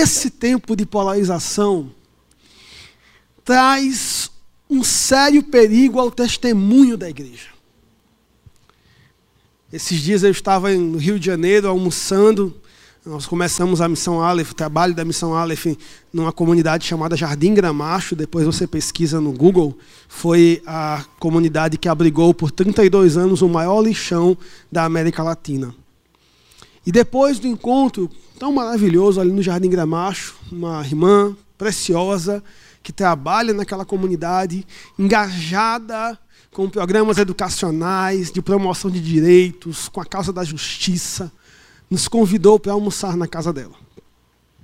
esse tempo de polarização traz um sério perigo ao testemunho da igreja. Esses dias eu estava no Rio de Janeiro almoçando. Nós começamos a missão Aleph, o trabalho da missão Aleph, numa comunidade chamada Jardim Gramacho. Depois você pesquisa no Google. Foi a comunidade que abrigou por 32 anos o maior lixão da América Latina. E depois do encontro tão maravilhoso ali no Jardim Gramacho, uma irmã preciosa que trabalha naquela comunidade, engajada com programas educacionais, de promoção de direitos, com a causa da justiça, nos convidou para almoçar na casa dela.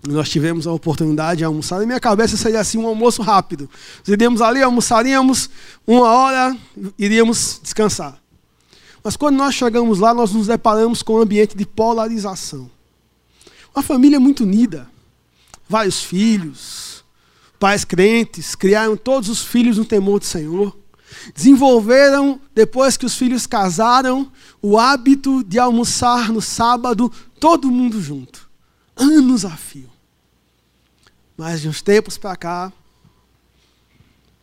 Nós tivemos a oportunidade de almoçar. Na minha cabeça seria assim um almoço rápido. Nós iríamos ali, almoçaríamos uma hora, iríamos descansar. Mas quando nós chegamos lá, nós nos deparamos com um ambiente de polarização. Uma família muito unida, vários filhos, pais crentes, criaram todos os filhos no temor do Senhor. Desenvolveram, depois que os filhos casaram, o hábito de almoçar no sábado, todo mundo junto. Anos a fio. Mas de uns tempos para cá,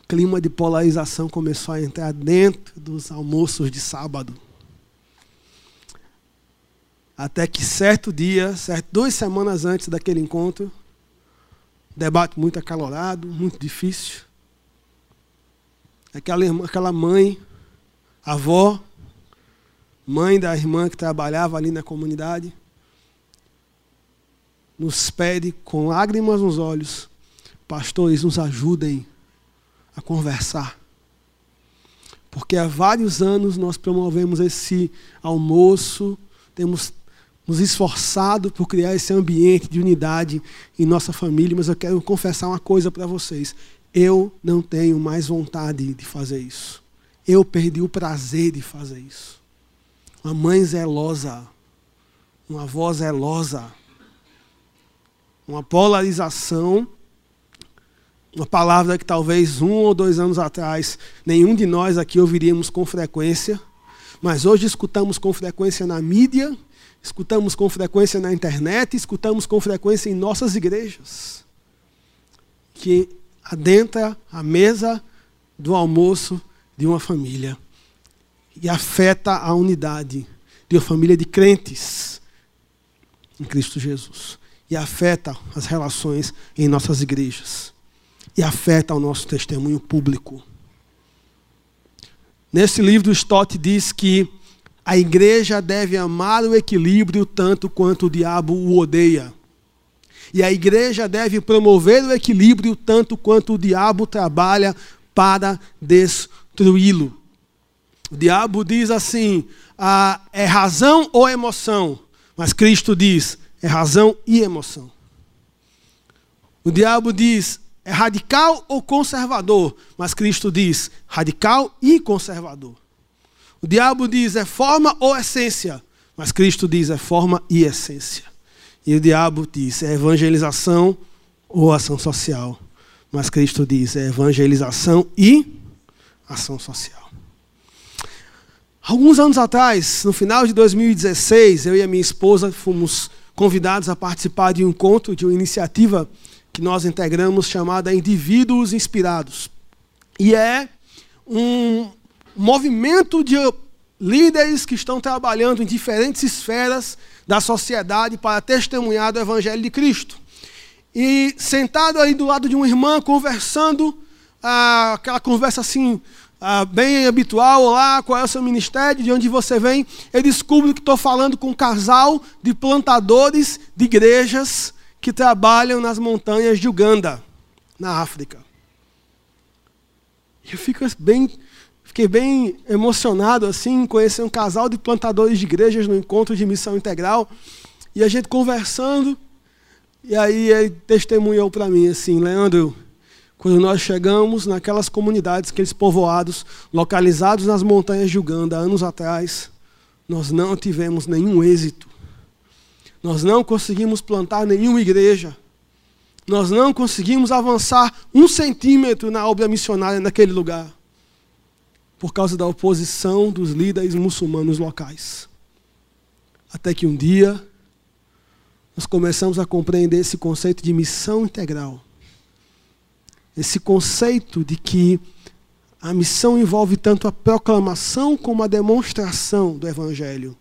o clima de polarização começou a entrar dentro dos almoços de sábado. Até que certo dia, certo, duas semanas antes daquele encontro, debate muito acalorado, muito difícil. Aquela, irmã, aquela mãe, avó, mãe da irmã que trabalhava ali na comunidade, nos pede com lágrimas nos olhos, pastores, nos ajudem a conversar. Porque há vários anos nós promovemos esse almoço, temos nos esforçado por criar esse ambiente de unidade em nossa família, mas eu quero confessar uma coisa para vocês. Eu não tenho mais vontade de fazer isso. Eu perdi o prazer de fazer isso. Uma mãe zelosa, uma avó zelosa, uma polarização, uma palavra que talvez um ou dois anos atrás nenhum de nós aqui ouviríamos com frequência, mas hoje escutamos com frequência na mídia, escutamos com frequência na internet, escutamos com frequência em nossas igrejas. Que adentra a mesa do almoço de uma família e afeta a unidade de uma família de crentes em Cristo Jesus. E afeta as relações em nossas igrejas. E afeta o nosso testemunho público. Nesse livro, Stott diz que a igreja deve amar o equilíbrio tanto quanto o diabo o odeia. E a igreja deve promover o equilíbrio tanto quanto o diabo trabalha para destruí-lo. O diabo diz assim: ah, é razão ou emoção? Mas Cristo diz: é razão e emoção. O diabo diz: é radical ou conservador? Mas Cristo diz: radical e conservador. O diabo diz: é forma ou essência? Mas Cristo diz: é forma e essência. E o diabo diz: é evangelização ou ação social. Mas Cristo diz: é evangelização e ação social. Alguns anos atrás, no final de 2016, eu e a minha esposa fomos convidados a participar de um encontro, de uma iniciativa que nós integramos chamada Indivíduos Inspirados. E é um movimento de líderes que estão trabalhando em diferentes esferas da sociedade para testemunhar do Evangelho de Cristo. E sentado aí do lado de uma irmã, conversando, ah, aquela conversa assim, ah, bem habitual, olá, qual é o seu ministério, de onde você vem, eu descubro que estou falando com um casal de plantadores de igrejas que trabalham nas montanhas de Uganda, na África. Eu fico bem Fiquei bem emocionado assim, conhecer um casal de plantadores de igrejas no encontro de missão integral. E a gente conversando, e aí ele testemunhou para mim assim, Leandro, quando nós chegamos naquelas comunidades, aqueles povoados localizados nas montanhas de Uganda anos atrás, nós não tivemos nenhum êxito. Nós não conseguimos plantar nenhuma igreja. Nós não conseguimos avançar um centímetro na obra missionária naquele lugar por causa da oposição dos líderes muçulmanos locais. Até que um dia, nós começamos a compreender esse conceito de missão integral. Esse conceito de que a missão envolve tanto a proclamação como a demonstração do Evangelho.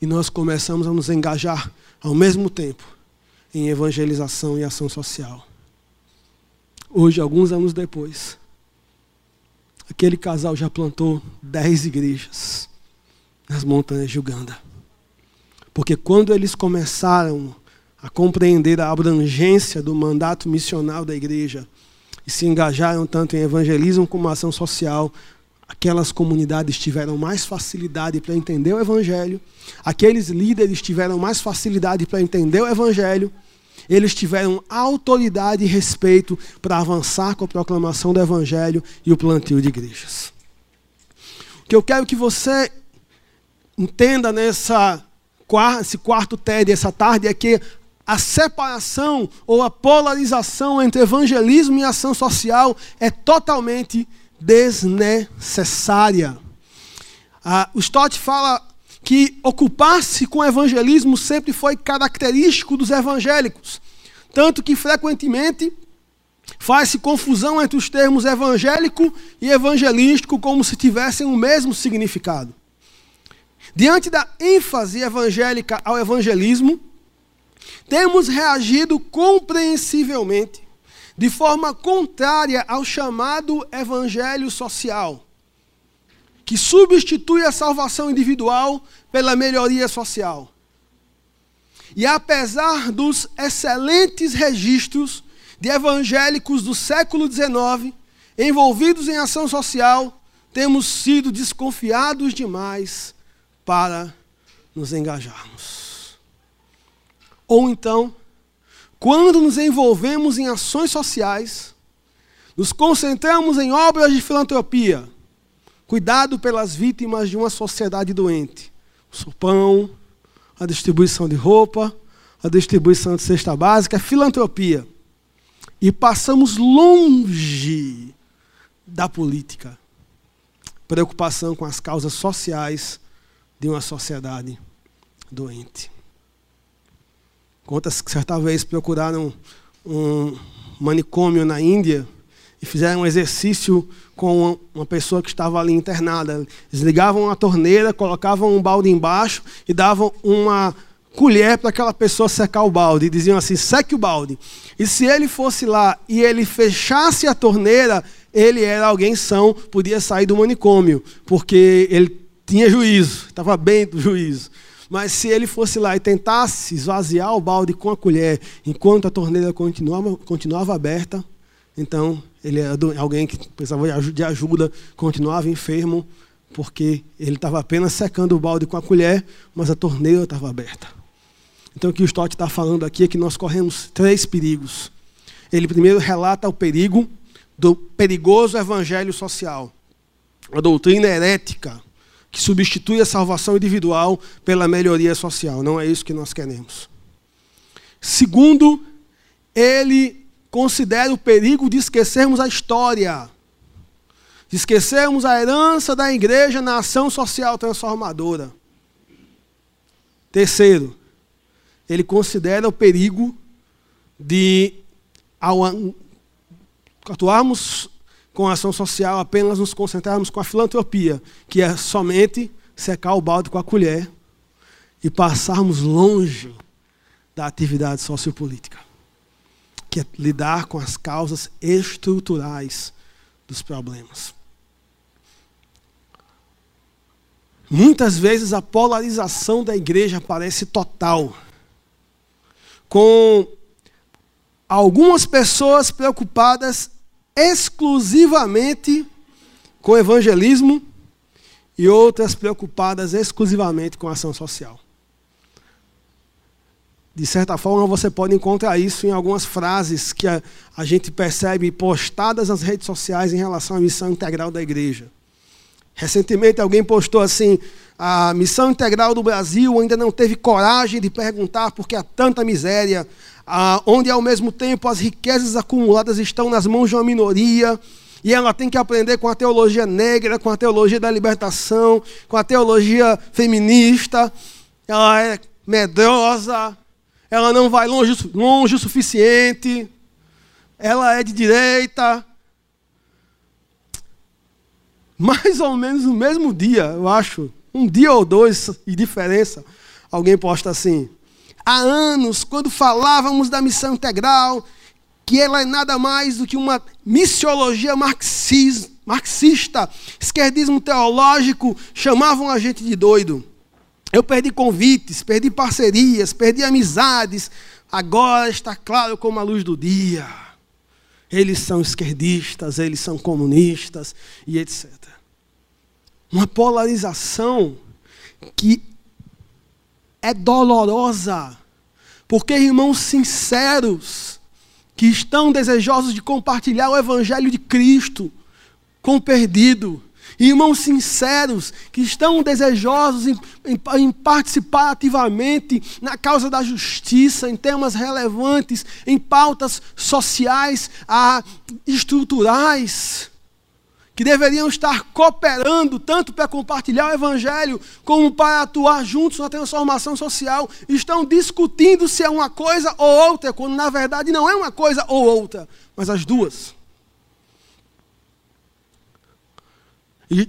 E nós começamos a nos engajar ao mesmo tempo em evangelização e ação social. Hoje, alguns anos depois, aquele casal já plantou dez igrejas nas montanhas de Uganda. Porque quando eles começaram a compreender a abrangência do mandato missional da igreja e se engajaram tanto em evangelismo como ação social, aquelas comunidades tiveram mais facilidade para entender o evangelho, aqueles líderes tiveram mais facilidade para entender o evangelho, eles tiveram autoridade e respeito para avançar com a proclamação do evangelho e o plantio de igrejas. O que eu quero que você entenda nessa esse quarto TED essa tarde é que a separação ou a polarização entre evangelismo e ação social é totalmente desnecessária. Ah, o Stott fala que ocupar-se com o evangelismo sempre foi característico dos evangélicos, tanto que frequentemente faz-se confusão entre os termos evangélico e evangelístico como se tivessem o mesmo significado. Diante da ênfase evangélica ao evangelismo, temos reagido compreensivelmente de forma contrária ao chamado evangelho social, que substitui a salvação individual pela melhoria social. E apesar dos excelentes registros de evangélicos do século XIX envolvidos em ação social, temos sido desconfiados demais para nos engajarmos. Ou então, quando nos envolvemos em ações sociais, nos concentramos em obras de filantropia, cuidado pelas vítimas de uma sociedade doente, o pão, a distribuição de roupa, a distribuição de cesta básica, filantropia. E passamos longe da política. Preocupação com as causas sociais de uma sociedade doente. Contas que certa vez procuraram um manicômio na Índia e fizeram um exercício com uma pessoa que estava ali internada. Desligavam a torneira, colocavam um balde embaixo e davam uma colher para aquela pessoa secar o balde. E diziam assim: seque o balde. E se ele fosse lá e ele fechasse a torneira, ele era alguém são, podia sair do manicômio, porque ele tinha juízo, estava bem do juízo. Mas se ele fosse lá e tentasse esvaziar o balde com a colher enquanto a torneira continuava, continuava aberta, então ele era alguém que precisava de ajuda, continuava enfermo, porque ele estava apenas secando o balde com a colher, mas a torneira estava aberta. Então o que o Stott está falando aqui é que nós corremos três perigos. Ele primeiro relata o perigo do perigoso evangelho social, a doutrina herética, que substitui a salvação individual pela melhoria social. Não é isso que nós queremos. Segundo, ele considera o perigo de esquecermos a história, de esquecermos a herança da igreja na ação social transformadora. Terceiro, ele considera o perigo de, ao atuarmos com a ação social, apenas nos concentrarmos com a filantropia, que é somente secar o balde com a colher e passarmos longe da atividade sociopolítica, que é lidar com as causas estruturais dos problemas. Muitas vezes a polarização da igreja parece total, com algumas pessoas preocupadas exclusivamente com evangelismo e outras preocupadas exclusivamente com ação social. De certa forma, você pode encontrar isso em algumas frases que a, a gente percebe postadas nas redes sociais em relação à missão integral da igreja. Recentemente, alguém postou assim: a missão integral do Brasil ainda não teve coragem de perguntar por que há tanta miséria, ah, onde ao mesmo tempo as riquezas acumuladas estão nas mãos de uma minoria, e ela tem que aprender com a teologia negra, com a teologia da libertação, com a teologia feminista. Ela é medrosa, ela não vai longe, longe o suficiente, ela é de direita. Mais ou menos no mesmo dia, eu acho, um dia ou dois de diferença, alguém posta assim: há anos, quando falávamos da missão integral, que ela é nada mais do que uma missiologia marxista, esquerdismo teológico, chamavam a gente de doido. Eu perdi convites, perdi parcerias, perdi amizades. Agora está claro como a luz do dia. Eles são esquerdistas, eles são comunistas e etc. Uma polarização que é dolorosa, porque irmãos sinceros que estão desejosos de compartilhar o evangelho de Cristo com o perdido, irmãos sinceros que estão desejosos em, em, em, participar ativamente na causa da justiça, em temas relevantes, em pautas sociais, ah, estruturais que deveriam estar cooperando tanto para compartilhar o Evangelho como para atuar juntos na transformação social, estão discutindo se é uma coisa ou outra, quando na verdade não é uma coisa ou outra, mas as duas.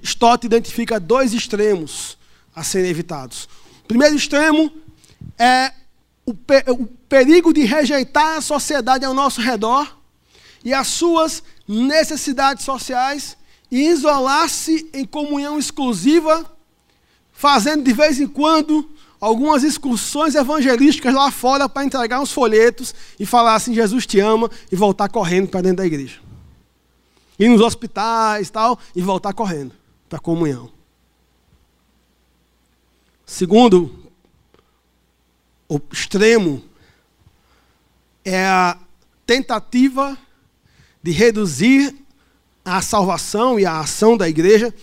Stott identifica dois extremos a serem evitados. O primeiro extremo é o, o perigo de rejeitar a sociedade ao nosso redor e as suas necessidades sociais e isolar-se em comunhão exclusiva, fazendo de vez em quando algumas excursões evangelísticas lá fora para entregar uns folhetos e falar assim: Jesus te ama, e voltar correndo para dentro da igreja. Ir nos hospitais tal, e voltar correndo para a comunhão. Segundo, o extremo é a tentativa de reduzir a salvação e a ação da igreja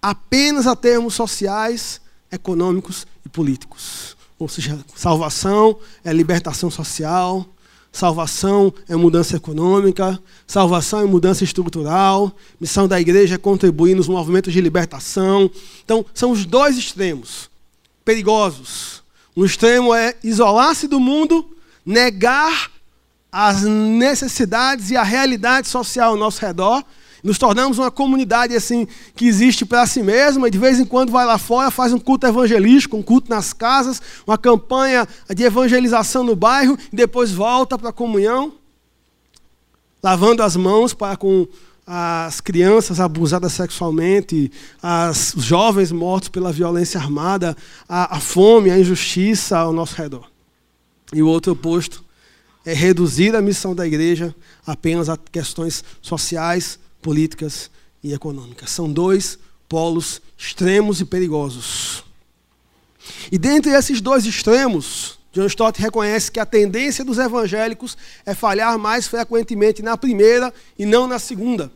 apenas a termos sociais, econômicos e políticos. Ou seja, salvação é libertação social, salvação é mudança econômica, salvação é mudança estrutural, missão da igreja é contribuir nos movimentos de libertação. Então, são os dois extremos perigosos. Um extremo é isolar-se do mundo, negar as necessidades e a realidade social ao nosso redor, nos tornamos uma comunidade assim que existe para si mesma e de vez em quando vai lá fora, faz um culto evangelístico, um culto nas casas, uma campanha de evangelização no bairro e depois volta para a comunhão, lavando as mãos para com as crianças abusadas sexualmente, as, jovens mortos pela violência armada, a, a fome, a injustiça ao nosso redor. E o outro oposto é reduzir a missão da igreja apenas a questões sociais, políticas e econômicas. São dois polos extremos e perigosos. E dentre esses dois extremos, John Stott reconhece que a tendência dos evangélicos é falhar mais frequentemente na primeira e não na segunda.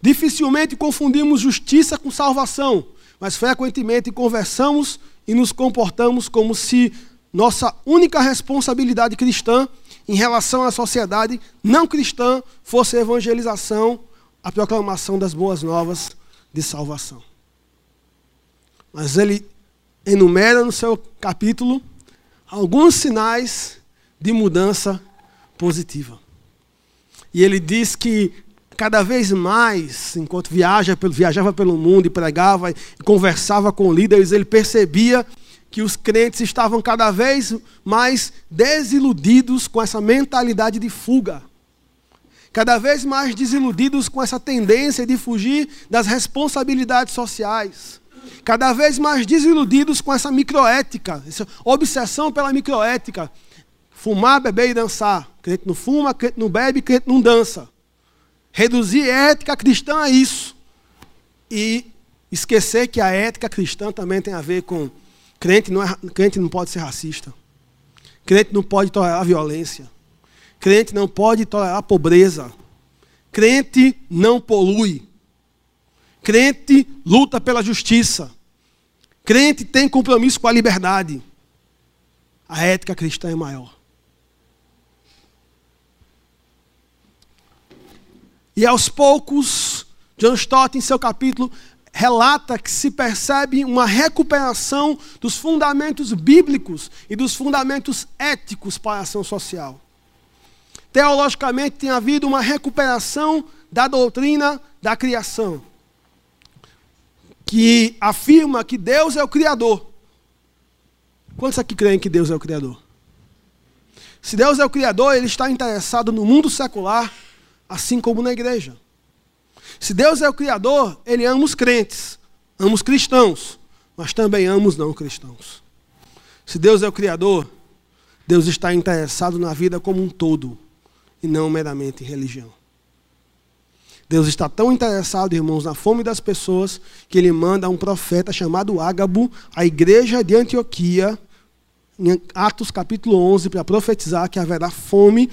Dificilmente confundimos justiça com salvação, mas frequentemente conversamos e nos comportamos como se nossa única responsabilidade cristã em relação à sociedade não cristã fosse a evangelização a proclamação das boas novas de salvação. Mas ele enumera no seu capítulo alguns sinais de mudança positiva. E ele diz que cada vez mais, enquanto viaja, viajava pelo mundo e pregava e conversava com líderes, ele percebia que os crentes estavam cada vez mais desiludidos com essa mentalidade de fuga cada vez mais desiludidos com essa tendência de fugir das responsabilidades sociais, cada vez mais desiludidos com essa microética, essa obsessão pela microética. Fumar, beber e dançar. Crente não fuma, crente não bebe, crente não dança. Reduzir a ética cristã a isso. E esquecer que a ética cristã também tem a ver com crente não, é, crente não pode ser racista. Crente não pode tolerar violência. Crente não pode tolerar pobreza. Crente não polui. Crente luta pela justiça. Crente tem compromisso com a liberdade. A ética cristã é maior. E aos poucos, John Stott, em seu capítulo, relata que se percebe uma recuperação dos fundamentos bíblicos e dos fundamentos éticos para a ação social. Teologicamente, tem havido uma recuperação da doutrina da criação, que afirma que Deus é o Criador. Quantos aqui creem que Deus é o Criador? Se Deus é o Criador, Ele está interessado no mundo secular, assim como na igreja. Se Deus é o Criador, Ele ama os crentes, ama os cristãos, mas também ama os não cristãos. Se Deus é o Criador, Deus está interessado na vida como um todo e não meramente religião. Deus está tão interessado, irmãos, na fome das pessoas, que ele manda um profeta chamado Ágabo à igreja de Antioquia, em Atos capítulo 11, para profetizar que haverá fome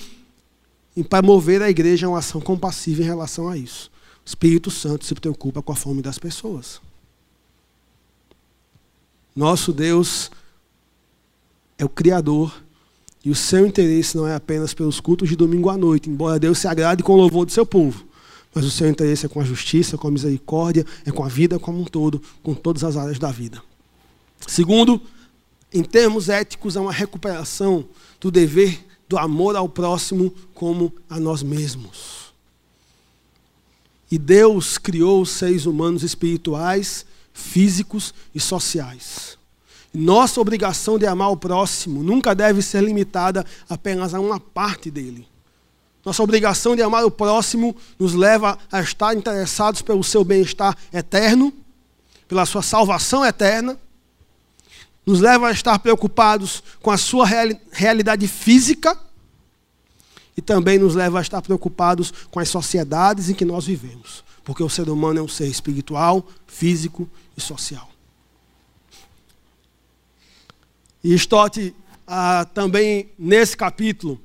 e para mover a igreja a uma ação compassiva em relação a isso. O Espírito Santo se preocupa com a fome das pessoas. Nosso Deus é o Criador e o seu interesse não é apenas pelos cultos de domingo à noite, embora Deus se agrade com o louvor do seu povo. Mas o seu interesse é com a justiça, com a misericórdia, é com a vida como um todo, com todas as áreas da vida. Segundo, em termos éticos, há uma recuperação do dever do amor ao próximo como a nós mesmos. E Deus criou os seres humanos espirituais, físicos e sociais. Nossa obrigação de amar o próximo nunca deve ser limitada apenas a uma parte dele. Nossa obrigação de amar o próximo nos leva a estar interessados pelo seu bem-estar eterno, pela sua salvação eterna, nos leva a estar preocupados com a sua realidade física e também nos leva a estar preocupados com as sociedades em que nós vivemos, porque o ser humano é um ser espiritual, físico e social. E Stott, ah, também nesse capítulo,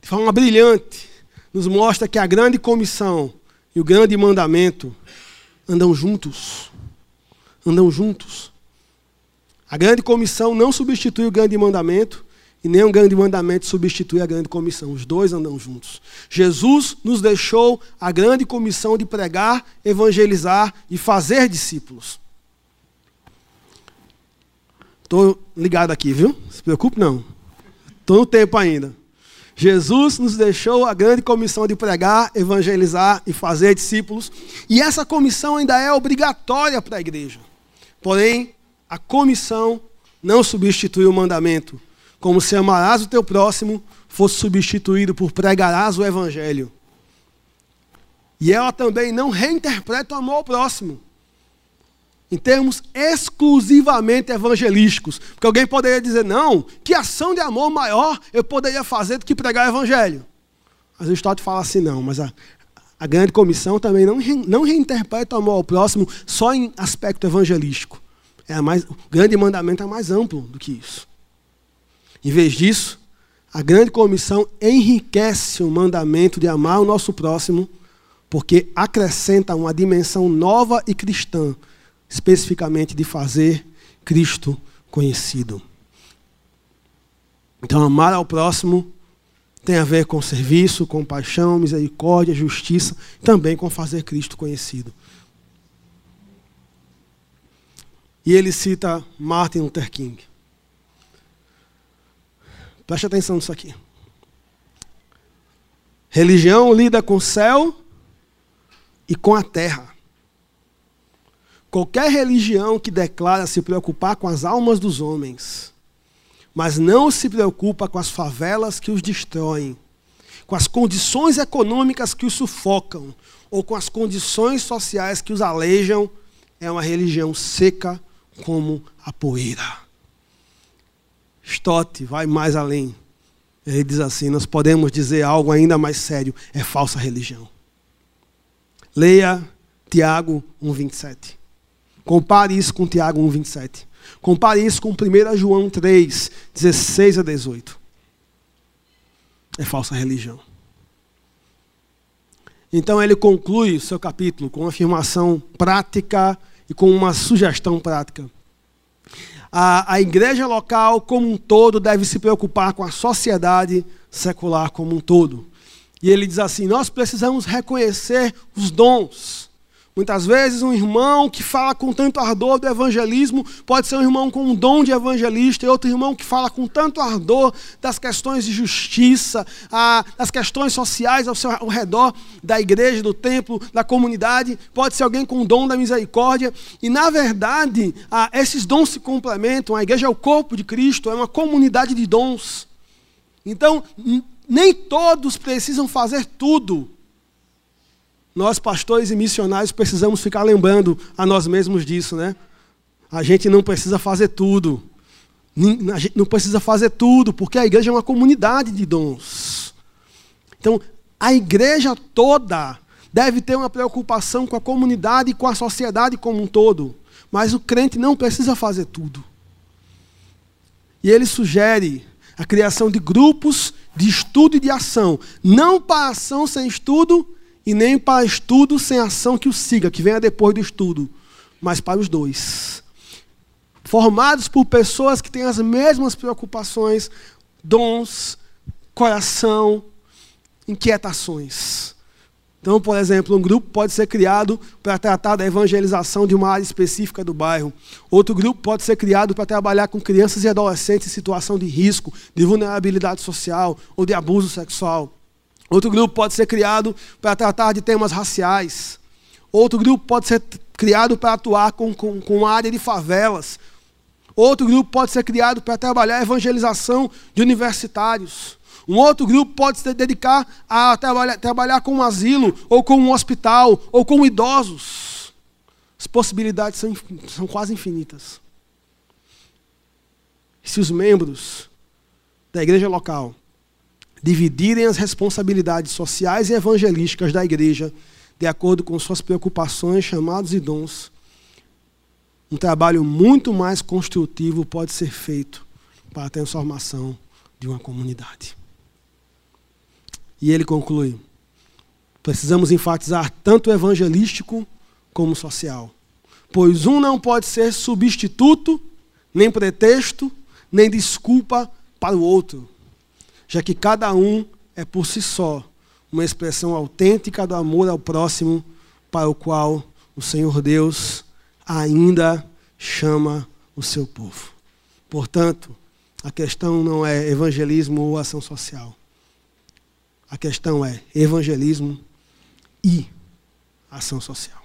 de forma brilhante, nos mostra que a grande comissão e o grande mandamento andam juntos. Andam juntos. A grande comissão não substitui o grande mandamento, e nem um grande mandamento substitui a grande comissão. Os dois andam juntos. Jesus nos deixou a grande comissão de pregar, evangelizar e fazer discípulos. Estou ligado aqui, viu? Não se preocupe, não. Estou no tempo ainda. Jesus nos deixou a grande comissão de pregar, evangelizar e fazer discípulos. E essa comissão ainda é obrigatória para a igreja. Porém, a comissão não substitui o mandamento como se amarás o teu próximo fosse substituído por pregarás o evangelho. E ela também não reinterpreta o amor ao próximo. Em termos exclusivamente evangelísticos. Porque alguém poderia dizer, não, que ação de amor maior eu poderia fazer do que pregar o evangelho. Mas o Stott fala assim, não, mas a, a grande comissão também não, não reinterpreta o amor ao próximo só em aspecto evangelístico. É mais, o grande mandamento é mais amplo do que isso. Em vez disso, a grande comissão enriquece o mandamento de amar o nosso próximo, porque acrescenta uma dimensão nova e cristã, especificamente de fazer Cristo conhecido. Então, amar ao próximo tem a ver com serviço, compaixão, misericórdia, justiça, também com fazer Cristo conhecido. E ele cita Martin Luther King. Preste atenção nisso aqui. Religião lida com o céu e com a terra. Qualquer religião que declara se preocupar com as almas dos homens, mas não se preocupa com as favelas que os destroem, com as condições econômicas que os sufocam, ou com as condições sociais que os alejam, é uma religião seca como a poeira. Stott vai mais além. Ele diz assim: nós podemos dizer algo ainda mais sério: é falsa religião. Leia Tiago 1,27. Compare isso com Tiago 1,27. Compare isso com 1 João 3, 16 a 18. É falsa religião. Então ele conclui o seu capítulo com uma afirmação prática e com uma sugestão prática a, a igreja local como um todo deve se preocupar com a sociedade secular como um todo. E ele diz assim: nós precisamos reconhecer os dons, Muitas vezes, um irmão que fala com tanto ardor do evangelismo pode ser um irmão com um dom de evangelista, e outro irmão que fala com tanto ardor das questões de justiça, das questões sociais ao, seu, ao redor da igreja, do templo, da comunidade. Pode ser alguém com o dom da misericórdia. E, na verdade, esses dons se complementam. A igreja é o corpo de Cristo, é uma comunidade de dons. Então, nem todos precisam fazer tudo nós, pastores e missionários, precisamos ficar lembrando a nós mesmos disso, né? A gente não precisa fazer tudo. A gente não precisa fazer tudo, porque a igreja é uma comunidade de dons. Então, a igreja toda deve ter uma preocupação com a comunidade e com a sociedade como um todo. Mas o crente não precisa fazer tudo. E ele sugere a criação de grupos de estudo e de ação. Não para ação sem estudo e nem para estudo sem ação que o siga, que venha depois do estudo, mas para os dois. Formados por pessoas que têm as mesmas preocupações, dons, coração, inquietações. Então, por exemplo, um grupo pode ser criado para tratar da evangelização de uma área específica do bairro. Outro grupo pode ser criado para trabalhar com crianças e adolescentes em situação de risco, de vulnerabilidade social ou de abuso sexual. Outro grupo pode ser criado para tratar de temas raciais. Outro grupo pode ser criado para atuar com, com, com área de favelas. Outro grupo pode ser criado para trabalhar a evangelização de universitários. Um outro grupo pode se dedicar a trabalhar, trabalhar com um asilo, ou com um hospital, ou com idosos. As possibilidades são, são quase infinitas. Se os membros da igreja local dividirem as responsabilidades sociais e evangelísticas da igreja de acordo com suas preocupações, chamados e dons, um trabalho muito mais construtivo pode ser feito para a transformação de uma comunidade. E ele conclui: precisamos enfatizar tanto o evangelístico como o social, pois um não pode ser substituto, nem pretexto, nem desculpa para o outro já que cada um é por si só uma expressão autêntica do amor ao próximo, para o qual o Senhor Deus ainda chama o seu povo. Portanto, a questão não é evangelismo ou ação social. A questão é evangelismo e ação social.